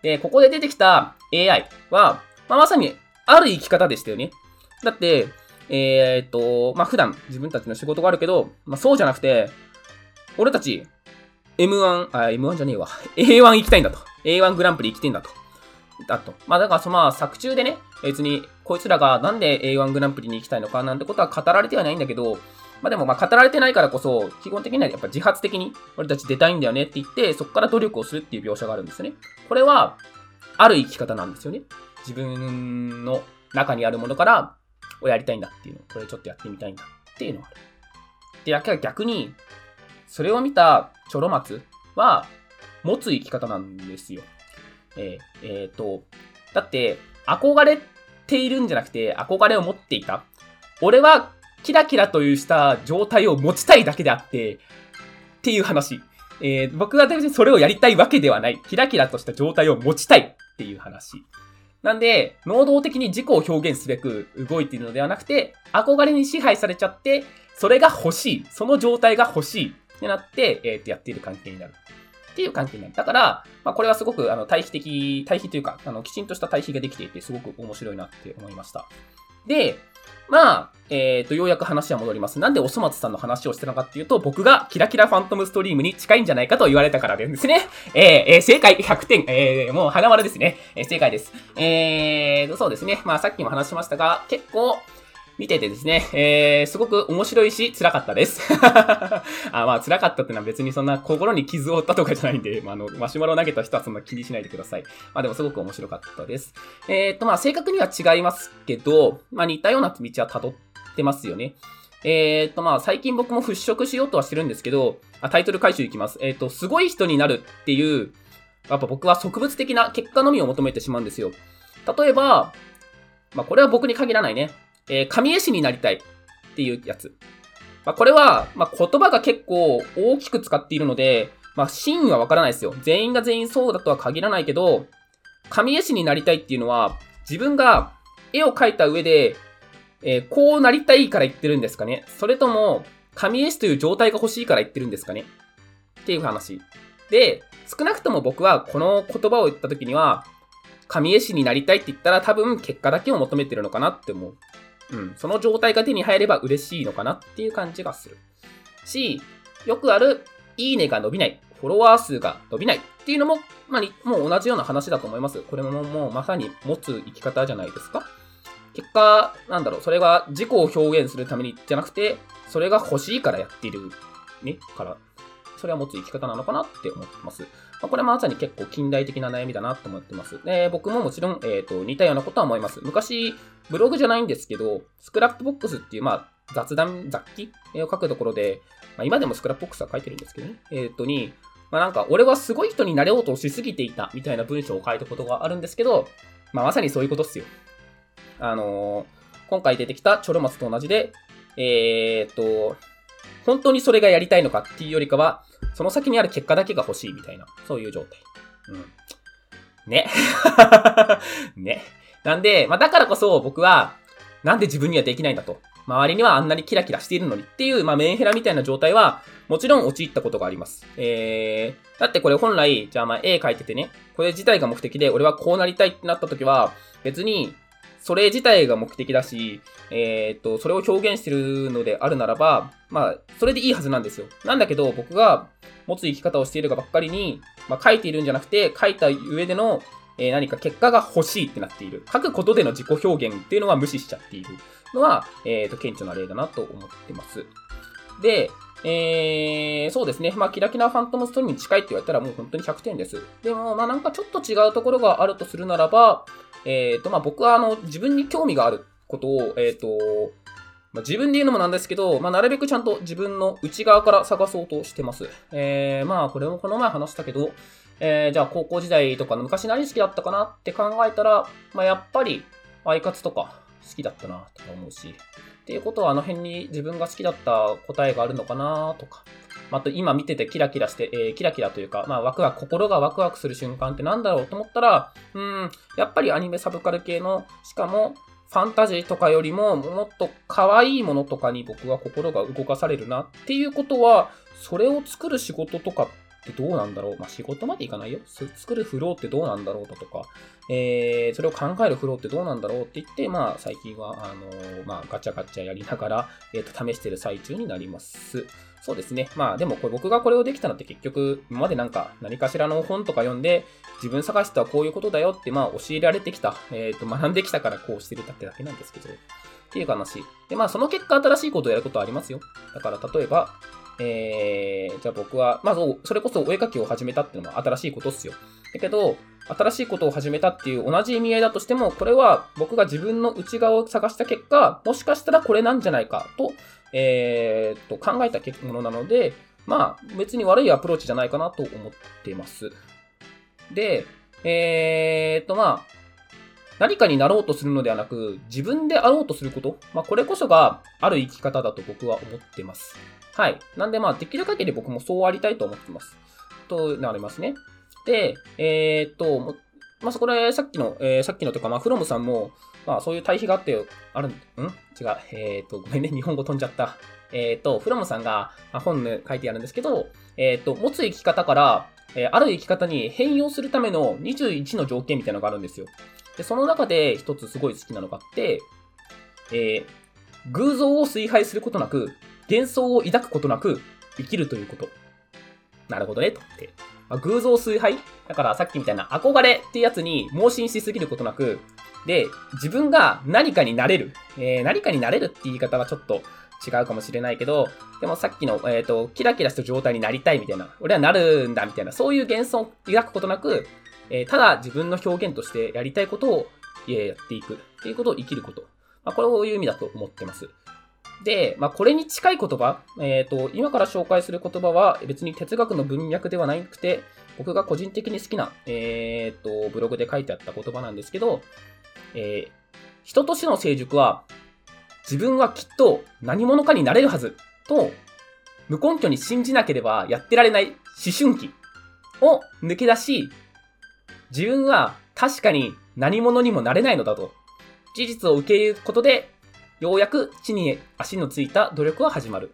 で、ここで出てきた AI は、まあ、まさにある生き方でしたよね。だって、えー、っと、まあ、普段自分たちの仕事があるけど、まあ、そうじゃなくて、俺たち、M1、あ、M1 じゃねえわ。A1 行きたいんだと。A1 グランプリ行きてんだと。だと。まあ、だから、そのまあ、作中でね、別に、こいつらがなんで A1 グランプリに行きたいのかなんてことは語られてはないんだけど、まあでもまあ語られてないからこそ、基本的にはやっぱ自発的に俺たち出たいんだよねって言って、そこから努力をするっていう描写があるんですよね。これは、ある生き方なんですよね。自分の中にあるものから、をやりたいんだっていうの。これちょっとやってみたいんだっていうのがある。で、逆に、それを見たチョロマツは、持つ生き方なんですよ。えー、えー、と、だって、憧れているんじゃなくて、憧れを持っていた。俺はキラキラというした状態を持ちたいだけであって、っていう話。えー、僕は別にそれをやりたいわけではない。キラキラとした状態を持ちたいっていう話。なんで、能動的に自己を表現すべく動いているのではなくて、憧れに支配されちゃって、それが欲しい。その状態が欲しい。ってなって、えー、とやっている関係になる。っていう関係になる。だから、まあ、これはすごくあの対比的、対比というか、あのきちんとした対比ができていて、すごく面白いなって思いました。で、まあ、えっ、ー、と、ようやく話は戻ります。なんでおそ松さんの話をしてたのかっていうと、僕がキラキラファントムストリームに近いんじゃないかと言われたからですね。えー、えー、正解100点。えー、もう花丸ですね。えー、正解です。えー、そうですね。まあ、さっきも話しましたが、結構、見ててですね、えー、すごく面白いし、辛かったです。あまあ、辛かったってのは別にそんな心に傷を負ったとかじゃないんで、まあ、あの、マシュマロを投げた人はそんな気にしないでください。まあでもすごく面白かったです。えー、っと、まあ、正確には違いますけど、まあ似たような道は辿ってますよね。えー、っと、まあ、最近僕も払拭しようとはしてるんですけど、あタイトル回収いきます。えー、っと、すごい人になるっていう、やっぱ僕は植物的な結果のみを求めてしまうんですよ。例えば、まあ、これは僕に限らないね。えー、神絵師になりたいっていうやつ。まあ、これは、まあ、言葉が結構大きく使っているので、まあ、真意はわからないですよ。全員が全員そうだとは限らないけど、神絵師になりたいっていうのは、自分が絵を描いた上で、えー、こうなりたいから言ってるんですかねそれとも、神絵師という状態が欲しいから言ってるんですかねっていう話。で、少なくとも僕はこの言葉を言った時には、神絵師になりたいって言ったら多分結果だけを求めてるのかなって思う。うん、その状態が手に入れば嬉しいのかなっていう感じがする。し、よくある、いいねが伸びない、フォロワー数が伸びないっていうのも、まあ、もう同じような話だと思います。これももうまさに持つ生き方じゃないですか。結果、なんだろう、それが自己を表現するためにじゃなくて、それが欲しいからやっている、ね、から、それは持つ生き方なのかなって思ってます。まあ、これはまさに結構近代的な悩みだなと思ってます。で、僕ももちろん、えっ、ー、と、似たようなことは思います。昔、ブログじゃないんですけど、 Scrapbox っていう、まあ、雑談、雑記を書くところで、まあ、今でも Scrapbox は書いてるんですけどね。えっ、ー、とに、まあなんか、俺はすごい人になれようとしすぎていた、みたいな文章を書いたことがあるんですけど、まあまさにそういうことっすよ。あのー、今回出てきたチョロマツと同じで、えー、っと、本当にそれがやりたいのかっていうよりかは、その先にある結果だけが欲しいみたいな、そういう状態。うん。ね。ね。なんで、まあ、だからこそ僕は、なんで自分にはできないんだと。周りにはあんなにキラキラしているのにっていう、まあ、メンヘラみたいな状態は、もちろん陥ったことがあります。えー、だってこれ本来、じゃあまあ絵描いててね、これ自体が目的で俺はこうなりたいってなった時は、別に、それ自体が目的だし、えー、っと、それを表現してるのであるならば、まあ、それでいいはずなんですよ。なんだけど、僕が持つ生き方をしているがばっかりに、まあ、書いているんじゃなくて、書いた上での、えー、何か結果が欲しいってなっている。書くことでの自己表現っていうのは無視しちゃっているのは、えー、っと、顕著な例だなと思ってます。で、えー、そうですね。まあ、キラキラファントムストーリーに近いって言われたらもう本当に100点です。でも、まあ、なんかちょっと違うところがあるとするならば、えっ、ー、と、まあ、僕はあの、自分に興味があることを、えっ、ー、と、まあ、自分で言うのもなんですけど、まあ、なるべくちゃんと自分の内側から探そうとしてます。えー、まあ、これもこの前話したけど、えー、じゃあ高校時代とかの昔何好きだったかなって考えたら、まあ、やっぱり、アイカツとか好きだったなとか思うし、っていうことはあの辺に自分が好きだった答えがあるのかなとか、あと今見ててキラキラして、えー、キラキラというか、まあワクワク、心がワクワクする瞬間ってなんだろうと思ったら、うん、やっぱりアニメサブカル系の、しかもファンタジーとかよりももっと可愛いものとかに僕は心が動かされるなっていうことは、それを作る仕事とかってどうなんだろう？まあ、仕事までいかないよ。作るフローってどうなんだろうだとか、えー、それを考えるフローってどうなんだろうって言って、まあ、最近は、あのー、まあ、ガチャガチャやりながら、えっ、ー、と、試してる最中になります。そうですね。まあ、でもこれ僕がこれをできたのって結局、今までなんか何かしらの本とか読んで、自分探しとはこういうことだよって、まあ、教えられてきた、えっ、と、学んできたからこうしてるってだけなんですけど、っていう話。で、まあ、その結果新しいことをやることはありますよ。だから、例えば、えー、じゃあ僕は、まず、それこそお絵描きを始めたっていうのは新しいことっすよ。だけど、新しいことを始めたっていう同じ意味合いだとしても、これは僕が自分の内側を探した結果、もしかしたらこれなんじゃないかと、えー、っと、考えたものなので、まあ、別に悪いアプローチじゃないかなと思っています。で、えー、っと、まあ、何かになろうとするのではなく、自分であろうとすること、まあ、これこそがある生き方だと僕は思っています。はい。なんでまあ、できる限り僕もそうありたいと思っています。となりますね。で、えー、っと、まあ、そこでさっきの、えー、さっきのとか、まあ、フロムさんも、まあ、そういう対比があって、ある、ん違う。えー、っと、ごめんね、日本語飛んじゃった。えー、っと、フロムさんが、本で書いてあるんですけど、えっと、持つ生き方から、えある生き方に変容するための21の条件みたいなのがあるんですよ。で、その中で一つすごい好きなのがあって、え偶像を崇拝することなく、幻想を抱くことなく生きるということ。なるほどね、とって。偶像崇拝？だからさっきみたいな憧れっていうやつに盲信しすぎることなく、で、自分が何かになれる。えー、何かになれるって言い方はちょっと違うかもしれないけど、でもさっきの、えっ、ー、と、キラキラした状態になりたいみたいな、俺はなるんだみたいな、そういう幻想を抱くことなく、えー、ただ自分の表現としてやりたいことを、えやっていくっていうことを生きること。まあ、これをいう意味だと思ってます。で、まあ、これに近い言葉、えっ、ー、と、今から紹介する言葉は別に哲学の文脈ではなくて、僕が個人的に好きな、えっ、ー、と、ブログで書いてあった言葉なんですけど、えー、人としての成熟は、自分はきっと何者かになれるはずと、無根拠に信じなければやってられない思春期を抜け出し、自分は確かに何者にもなれないのだと、事実を受け入れることでようやく地に足のついた努力は始まる。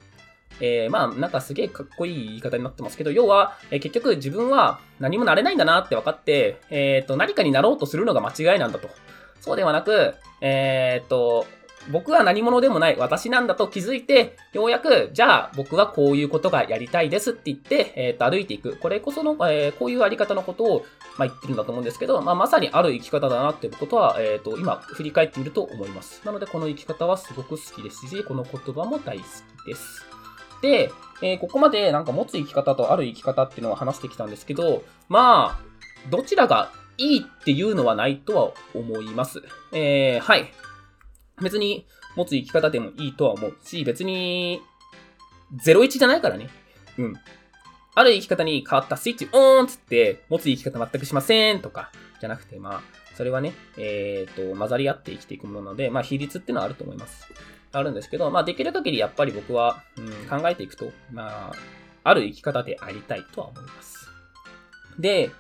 えー、まあ、なんかすげえかっこいい言い方になってますけど、要は、えー、結局自分は何もなれないんだなって分かって、えっ、ー、と、何かになろうとするのが間違いなんだと。そうではなく、えっ、と、僕は何者でもない私なんだと気づいて、ようやく、じゃあ僕はこういうことがやりたいですって言って、えっ、と、歩いていく。これこその、えー、こういうあり方のことを、まあ、言ってるんだと思うんですけど、まあ、まさにある生き方だなってことは、えっ、と、今、振り返ってみると思います。なので、この生き方はすごく好きですし、この言葉も大好きです。で、えー、ここまでなんか持つ生き方とある生き方っていうのを話してきたんですけど、まあ、どちらがいいっていうのはないとは思います。えー、はい。別に持つ生き方でもいいとは思うし、別に01じゃないからね。うん。ある生き方に変わったスイッチオーンつって、持つ生き方全くしませんとか、じゃなくて、まあ、それはね、えっ、ー、と、混ざり合って生きていくもので、まあ、比率っていうのはあると思います。あるんですけど、まあ、できる限りやっぱり僕は、うん、考えていくと、まあ、ある生き方でありたいとは思います。で、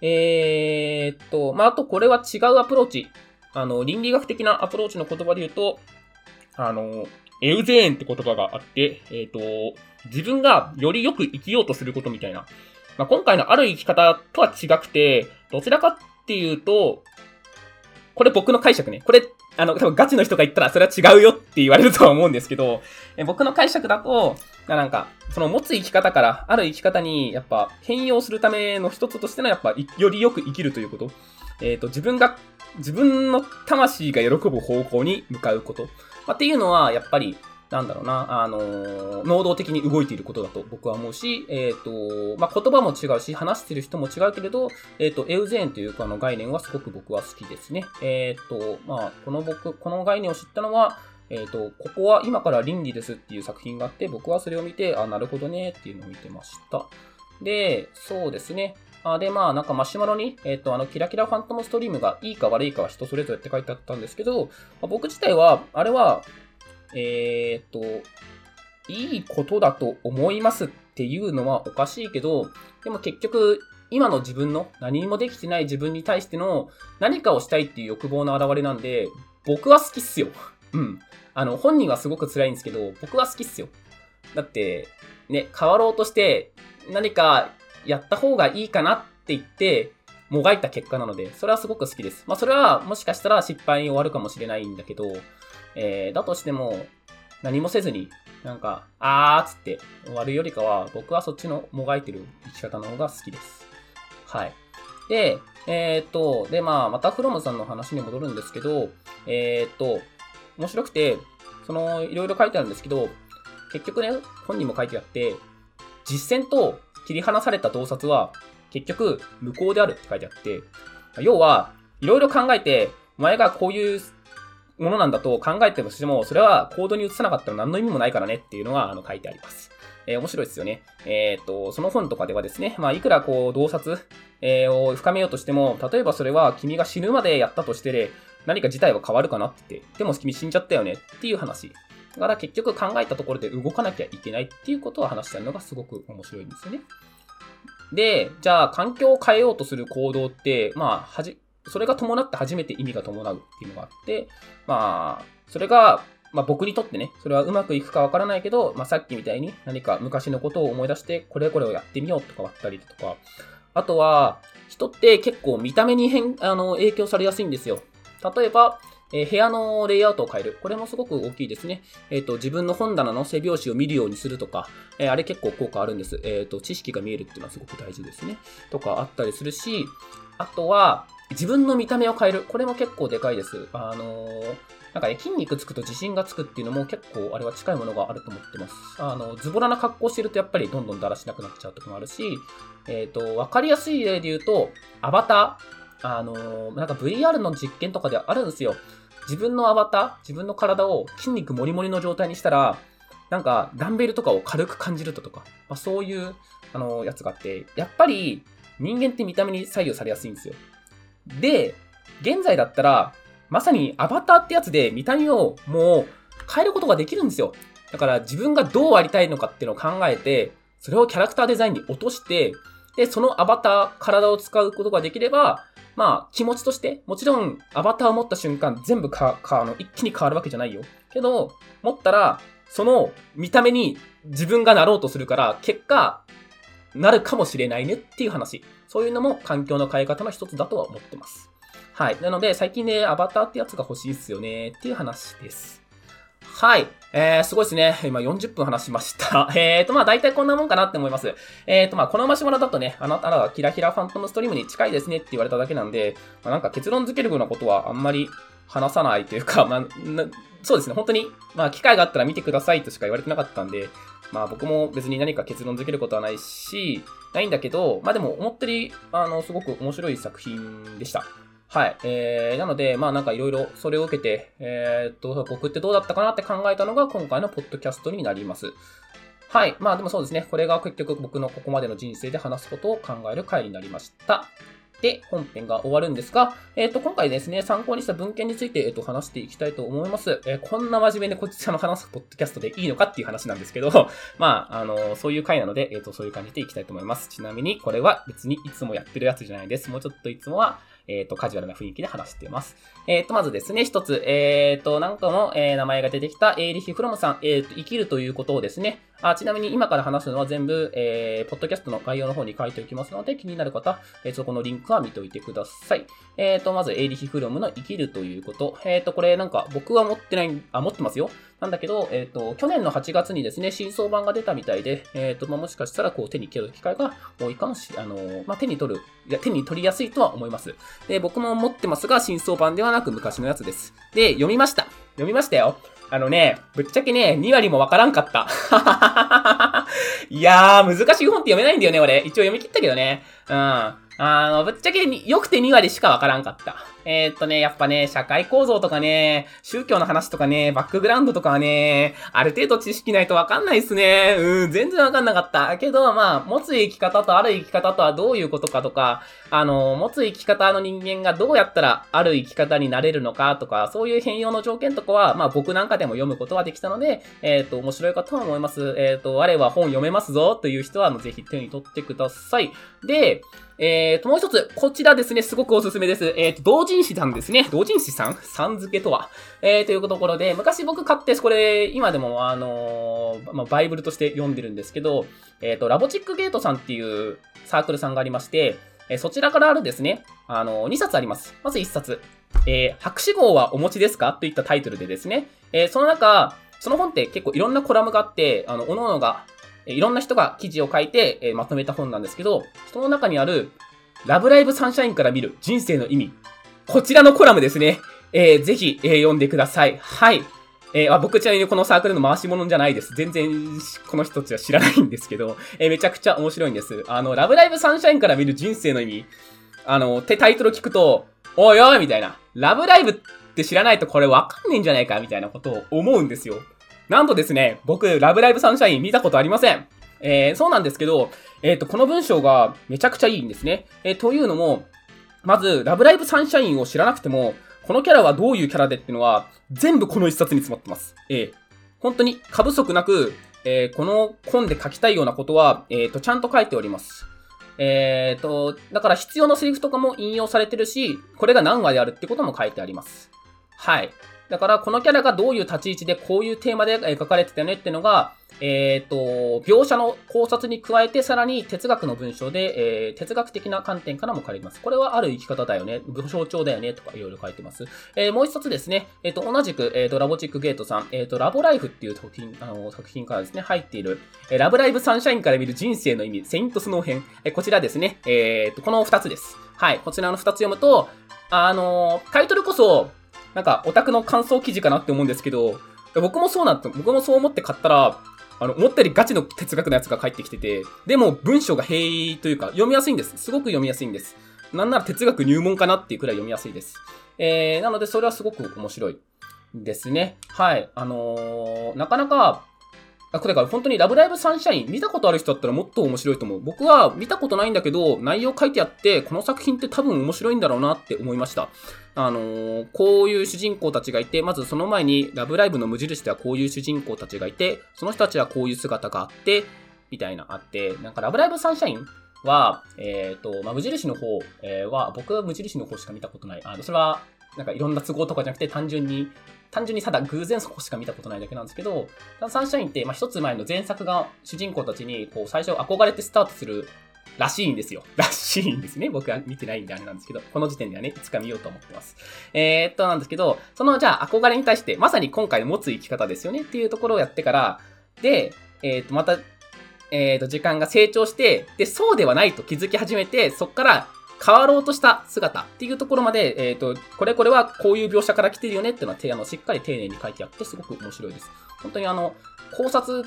えー、っと、まあ、あとこれは違うアプローチ。あの、倫理学的なアプローチの言葉で言うと、あの、エウゼーンって言葉があって、えっ、と、自分がよりよく生きようとすることみたいな。まあ、今回のある生き方とは違くて、どちらかっていうと、これ僕の解釈ね。これ、あの、多分ガチの人が言ったらそれは違うよって言われるとは思うんですけど、え僕の解釈だと、なんか、その持つ生き方からある生き方にやっぱ変容するための一つとしてのやっぱよりよく生きるということ。えっ、ー、と、自分が、自分の魂が喜ぶ方向に向かうこと。まあ、っていうのはやっぱりなんだろうな、あのー、能動的に動いていることだと僕は思うし、えっ、ー、と、まあ、言葉も違うし、話してる人も違うけれど、えっ、ー、と、エウゼーンというあの概念はすごく僕は好きですね。えっ、と、まあ、この僕、この概念を知ったのは、えっ、と、ここは今から倫理ですっていう作品があって、僕はそれを見て、あ、なるほどねっていうのを見てました。で、そうですね。あで、まあ、なんかマシュマロに、えっ、と、あの、キラキラファントムストリームがいいか悪いかは人それぞれって書いてあったんですけど、まあ、僕自体は、あれは、えー、っと、いいことだと思いますっていうのはおかしいけど、でも結局、今の自分の何もできてない自分に対しての何かをしたいっていう欲望の表れなんで、僕は好きっすよ。うん。あの、本人はすごく辛いんですけど、僕は好きっすよ。だって、ね、変わろうとして何かやった方がいいかなって言って、もがいた結果なので、それはすごく好きです。まあ、それはもしかしたら失敗に終わるかもしれないんだけど、えー、だとしても、何もせずに、なんか、あーっつって終わるよりかは、僕はそっちのもがいてる生き方の方が好きです。はい。で、えー、っと、で、まあ、またフロムさんの話に戻るんですけど、えー、っと、面白くて、その、いろいろ書いてあるんですけど、結局ね、本人も書いてあって、実践と切り離された洞察は、結局、無効であるって書いてあって、要は、いろいろ考えて、お前がこういうものなんだと考えてもしても、それはコードに移さなかったら何の意味もないからねっていうのがあの書いてあります。えー、面白いですよね。えー、っと、その本とかではですね、まあ、いくらこう、洞察、えー、を深めようとしても、例えばそれは君が死ぬまでやったとしてで、何か事態は変わるかなってって、でも君死んじゃったよねっていう話。だから結局考えたところで動かなきゃいけないっていうことを話してるのがすごく面白いんですよね。で、じゃあ環境を変えようとする行動って、まあ、はじ、それが伴って初めて意味が伴うっていうのがあって、まあ、それが、まあ僕にとってね、それはうまくいくかわからないけど、まあさっきみたいに何か昔のことを思い出して、これこれをやってみようとか割ったりとか、あとは、人って結構見た目に変、あの、影響されやすいんですよ。例えば、えー、部屋のレイアウトを変える。これもすごく大きいですね。えっ、ー、と、自分の本棚の背拍子を見るようにするとか、えー、あれ結構効果あるんです。えっ、と、知識が見えるっていうのはすごく大事ですね。とかあったりするし、あとは、自分の見た目を変える。これも結構でかいです。あのー、なんかね、筋肉つくと自信がつくっていうのも結構あれは近いものがあると思ってます。あの、ズボラな格好してるとやっぱりどんどんだらしなくなっちゃうとこもあるし、えっ、ー、と、わかりやすい例で言うと、アバター。あのー、なんか VR の実験とかであるんですよ。自分のアバター、自分の体を筋肉もりもりの状態にしたら、なんかダンベルとかを軽く感じるとか、まあ、そういう、あのやつがあって、やっぱり人間って見た目に左右されやすいんですよ。で、現在だったら、まさにアバターってやつで見た目をもう変えることができるんですよ。だから自分がどうありたいのかっていうのを考えて、それをキャラクターデザインに落として、で、そのアバター、体を使うことができれば、まあ、気持ちとして、もちろん、アバターを持った瞬間、全部か、か、あの、一気に変わるわけじゃないよ。けど、持ったら、その見た目に自分がなろうとするから、結果、なるかもしれないねっていう話。そういうのも環境の変え方の一つだとは思ってます。はい。なので、最近ね、アバターってやつが欲しいっすよねっていう話です。はい。えー、すごいですね。今40分話しました。えーと、まあ大体こんなもんかなって思います。えーと、まあこのマシュマロだとね、あなたらはキラキラファントムストリームに近いですねって言われただけなんで、まあ、なんか結論付けるようなことはあんまり話さないというか、まあ、そうですね、本当に、まあ機会があったら見てくださいとしか言われてなかったんで、まあ僕も別に何か結論付けることはないし、ないんだけど、まあでも思ったより、あの、すごく面白い作品でした。はい。えー、なので、まあなんかいろいろそれを受けて、えー、っと、僕ってどうだったかなって考えたのが今回のポッドキャストになります。はい。まあでもそうですね。これが結局僕のここまでの人生で話すことを考える回になりました。で、本編が終わるんですが、えっ、ー、と、今回ですね、参考にした文献について、えっ、ー、と、話していきたいと思います。えー、こんな真面目でこちらの話すポッドキャストでいいのかっていう話なんですけど、まあ、あの、そういう回なので、えっ、と、そういう感じでいきたいと思います。ちなみに、これは別にいつもやってるやつじゃないです。もうちょっといつもは、えっ、と、カジュアルな雰囲気で話しています。えっ、と、まずですね、一つ、えっ、と、なんかの、え名前が出てきた、エーリヒ・フロムさん、えっ、と、生きるということをですね、あちなみに今から話すのは全部、えー、ポッドキャストの概要の方に書いておきますので、気になる方、えー、そこのリンクは見ておいてください。えっ、ー、と、まず、エイリヒ・フロムの生きるということ。えっ、ー、と、これなんか僕は持ってない、あ、持ってますよ。なんだけど、えっ、ー、と、去年の8月にですね、新装版が出たみたいで、えっ、と、まあ、もしかしたらこう手に切る機会が多いかもしれ、あのまあ、手に取る、いや、手に取りやすいとは思います。で、僕も持ってますが、新装版ではなく昔のやつです。で、読みました。読みましたよ。あのね、ぶっちゃけね、2割もわからんかった。いやー、難しい本って読めないんだよね、俺。一応読み切ったけどね。うん。あの、ぶっちゃけよくて2割しかわからんかった。えー、っとね、やっぱね、社会構造とかね、宗教の話とかね、バックグラウンドとかはね、ある程度知識ないとわかんないっすね。うん、全然わかんなかった。けど、まあ、持つ生き方とある生き方とはどういうことかとか、あの、持つ生き方の人間がどうやったらある生き方になれるのかとか、そういう変容の条件とかは、まあ僕なんかでも読むことはできたので、えー、っと、面白いかと思います。えー、っと、我は本読めますぞという人は、ぜひ手に取ってください。で、えーと、もう一つ、こちらですね、すごくおすすめです。えーと、同人誌さんですね。同人誌さん？さん付けとは？えー、というところで、昔僕買って、これ、今でも、あのー、まあ、バイブルとして読んでるんですけど、えーと、ラボチックゲートさんっていうサークルさんがありまして、えー、そちらからあるですね、あのー、2冊あります。まず1冊。えー、博士号はお持ちですか？といったタイトルでですね、えー、その中、その本って結構いろんなコラムがあって、あの、各々がいろんな人が記事を書いて、え、まとめた本なんですけど、その中にある、ラブライブサンシャインから見る人生の意味。こちらのコラムですね。えー、ぜひ、えー、読んでください。はい。えー、あ僕ちなみにこのサークルの回し物じゃないです。全然この人たちは知らないんですけど、えー、めちゃくちゃ面白いんです。あの、ラブライブサンシャインから見る人生の意味。あの、ってタイトル聞くと、おいおいみたいな。ラブライブって知らないとこれわかんねえんじゃないかみたいなことを思うんですよ。なんとですね、僕、ラブライブサンシャイン見たことありません。えー、そうなんですけど、えっ、ー、と、この文章がめちゃくちゃいいんですね。えー、というのも、まず、ラブライブサンシャインを知らなくても、このキャラはどういうキャラでっていうのは、全部この一冊に詰まってます。ええ、本当に過不足なく、えー、この本で書きたいようなことは、えっ、ー、と、ちゃんと書いております。えっ、ー、と、だから必要なセリフとかも引用されてるし、これが何話であるってことも書いてあります。はい。だから、このキャラがどういう立ち位置でこういうテーマで描かれてたよねっていうのが、えっ、ー、と、描写の考察に加えて、さらに哲学の文章で、えー、哲学的な観点からも借ります。これはある生き方だよね、象徴だよね、とかいろいろ書いてます。えー、もう一冊ですね、えっ、と、同じく、えっ、と、ラボチックゲートさん、えっ、と、ラボライフっていう作品、あの、作品からですね、入っている、えラブライブサンシャインから見る人生の意味、セイントスノー編、えこちらですね、えっ、と、この二つです。はい、こちらの二つ読むと、あのタイトルこそ、なんか、オタクの感想記事かなって思うんですけど、僕もそうなって、僕もそう思って買ったら、あの、思ったよりガチの哲学のやつが返ってきてて、でも文章が平易というか、読みやすいんです。すごく読みやすいんです。なんなら哲学入門かなっていうくらい読みやすいです。えー、なのでそれはすごく面白いですね。はい。あのー、なかなか、あ、これから本当にラブライブサンシャイン見たことある人だったらもっと面白いと思う。僕は見たことないんだけど、内容書いてあって、この作品って多分面白いんだろうなって思いました。あのー、こういう主人公たちがいて、まずその前にラブライブの無印ではこういう主人公たちがいて、その人たちはこういう姿があって、みたいなあって、なんかラブライブサンシャインは、えっ、ー、と、まあ、無印の方、え、は、僕は無印の方しか見たことない。あの、それは、なんかいろんな都合とかじゃなくて、単純に単純にただ偶然そこしか見たことないだけなんですけど、サンシャインって、まあ、一つ前の前作が主人公たちに、こう、最初憧れてスタートするらしいんですよ。らしいんですね。僕は見てないんであれなんですけど、この時点ではね、いつか見ようと思ってます。えー、っと、なんですけど、その、じゃあ、憧れに対して、まさに今回持つ生き方ですよねっていうところをやってから、で、えー、っと、また、えー、っと、時間が成長して、で、そうではないと気づき始めて、そっから、変わろうとした姿っていうところまで、えっ、と、これこれはこういう描写から来てるよねっていうのは、あのしっかり丁寧に書いてあって、すごく面白いです。本当にあの、考察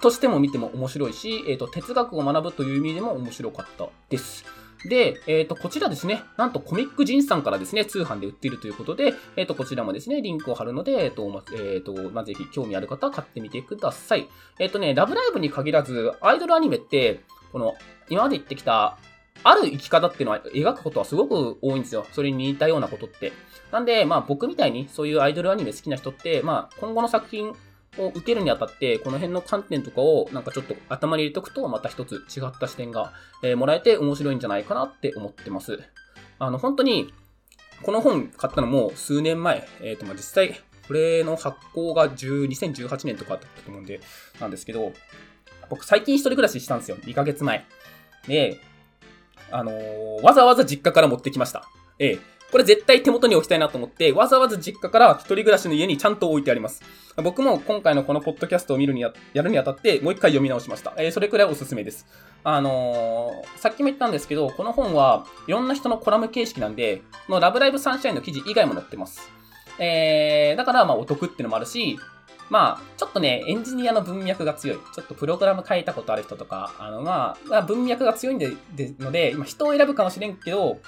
としても見ても面白いし、えっ、と、哲学を学ぶという意味でも面白かったです。で、えっ、と、こちらですね、なんとコミックジンさんからですね、通販で売っているということで、えっ、と、こちらもですね、リンクを貼るので、えっ、と、ま、えっ、と、ま、ぜひ興味ある方は買ってみてください。えっ、とね、ラブライブに限らず、アイドルアニメって、この、今まで言ってきた、ある生き方っていうのは描くことはすごく多いんですよ。それに似たようなことって。なんで、まあ僕みたいにそういうアイドルアニメ好きな人って、まあ今後の作品を受けるにあたって、この辺の観点とかをなんかちょっと頭に入れておくと、また一つ違った視点が、えーもらえて面白いんじゃないかなって思ってます。あの、本当に、この本買ったのも数年前、えっ、と、ま実際、これの発行が10 2018年とかだったと思うんで、なんですけど、僕最近一人暮らししたんですよ。2ヶ月前。で、あのーわざわざ実家から持ってきました。ええ。これ絶対手元に置きたいなと思って、わざわざ実家から一人暮らしの家にちゃんと置いてあります。僕も今回のこのポッドキャストを見るにや、やるにあたって、もう一回読み直しました。えーそれくらいおすすめです。あのーさっきも言ったんですけど、この本はいろんな人のコラム形式なんで、このラブライブサンシャインの記事以外も載ってます。えー、だからまあお得ってのもあるし、まあ、ちょっとね、エンジニアの文脈が強い。ちょっとプログラム書いたことある人とか、あの、まあ、まあ文脈が強いんで、でので、今人を選ぶかもしれんけど、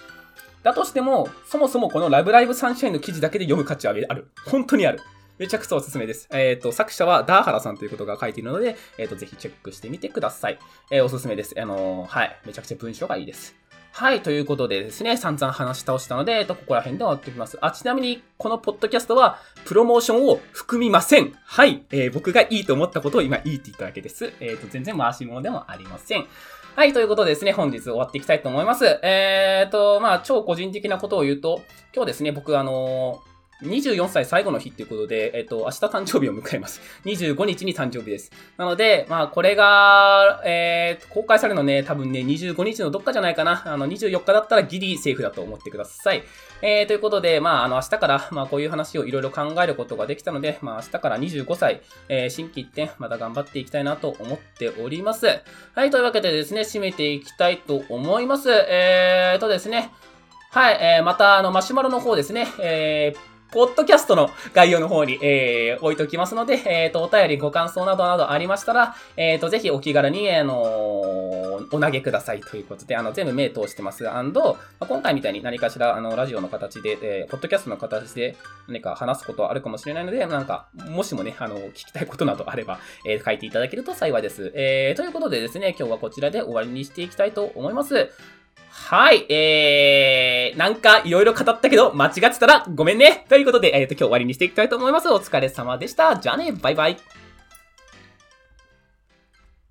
だとしても、そもそもこのラブライブサンシャインの記事だけで読む価値はある。本当にある。めちゃくちゃおすすめです。えっ、と、作者はダーハラさんということが書いているので、えっ、と、ぜひチェックしてみてください。えーおすすめです。あのはい。めちゃくちゃ文章がいいです。はい。ということでですね、散々話し倒したので、えっと、ここら辺で終わっておきます。あ、ちなみに、このポッドキャストは、プロモーションを含みません。はい。えー僕がいいと思ったことを今いいって言っただけです。えっ、と、全然回し物でもありません。はい。ということでですね、本日終わっていきたいと思います。えっ、と、まあ、超個人的なことを言うと、今日ですね、僕、あのー24歳最後の日っていうことで、えっと、明日誕生日を迎えます。25日に誕生日です。なので、まあ、これが、えー、公開されるのね、多分ね、25日のどっかじゃないかな。あの、24日だったらギリセーフだと思ってください。えー、ということで、まあ、あの、明日から、まあ、こういう話をいろいろ考えることができたので、まあ、明日から25歳、えー、新規一点、また頑張っていきたいなと思っております。はい、というわけでですね、締めていきたいと思います。えーとですね、はい、えー、また、あの、マシュマロの方ですね、えー、ポッドキャストの概要の方に、えー、置いておきますので、えっ、と、お便り、ご感想などなどありましたら、えっ、と、ぜひお気軽に、あのお投げくださいということで、あの、全部目通してます。アンド、ま今回みたいに何かしら、あの、ラジオの形で、えー、ポッドキャストの形で何か話すことあるかもしれないので、なんか、もしもね、あの、聞きたいことなどあれば、えー書いていただけると幸いです。えー、ということでですね、今日はこちらで終わりにしていきたいと思います。はい、えー、なんかいろいろ語ったけど、間違ってたらごめんね。ということで、えっ、と、今日終わりにしていきたいと思います。お疲れ様でした。じゃあね、バイバイ。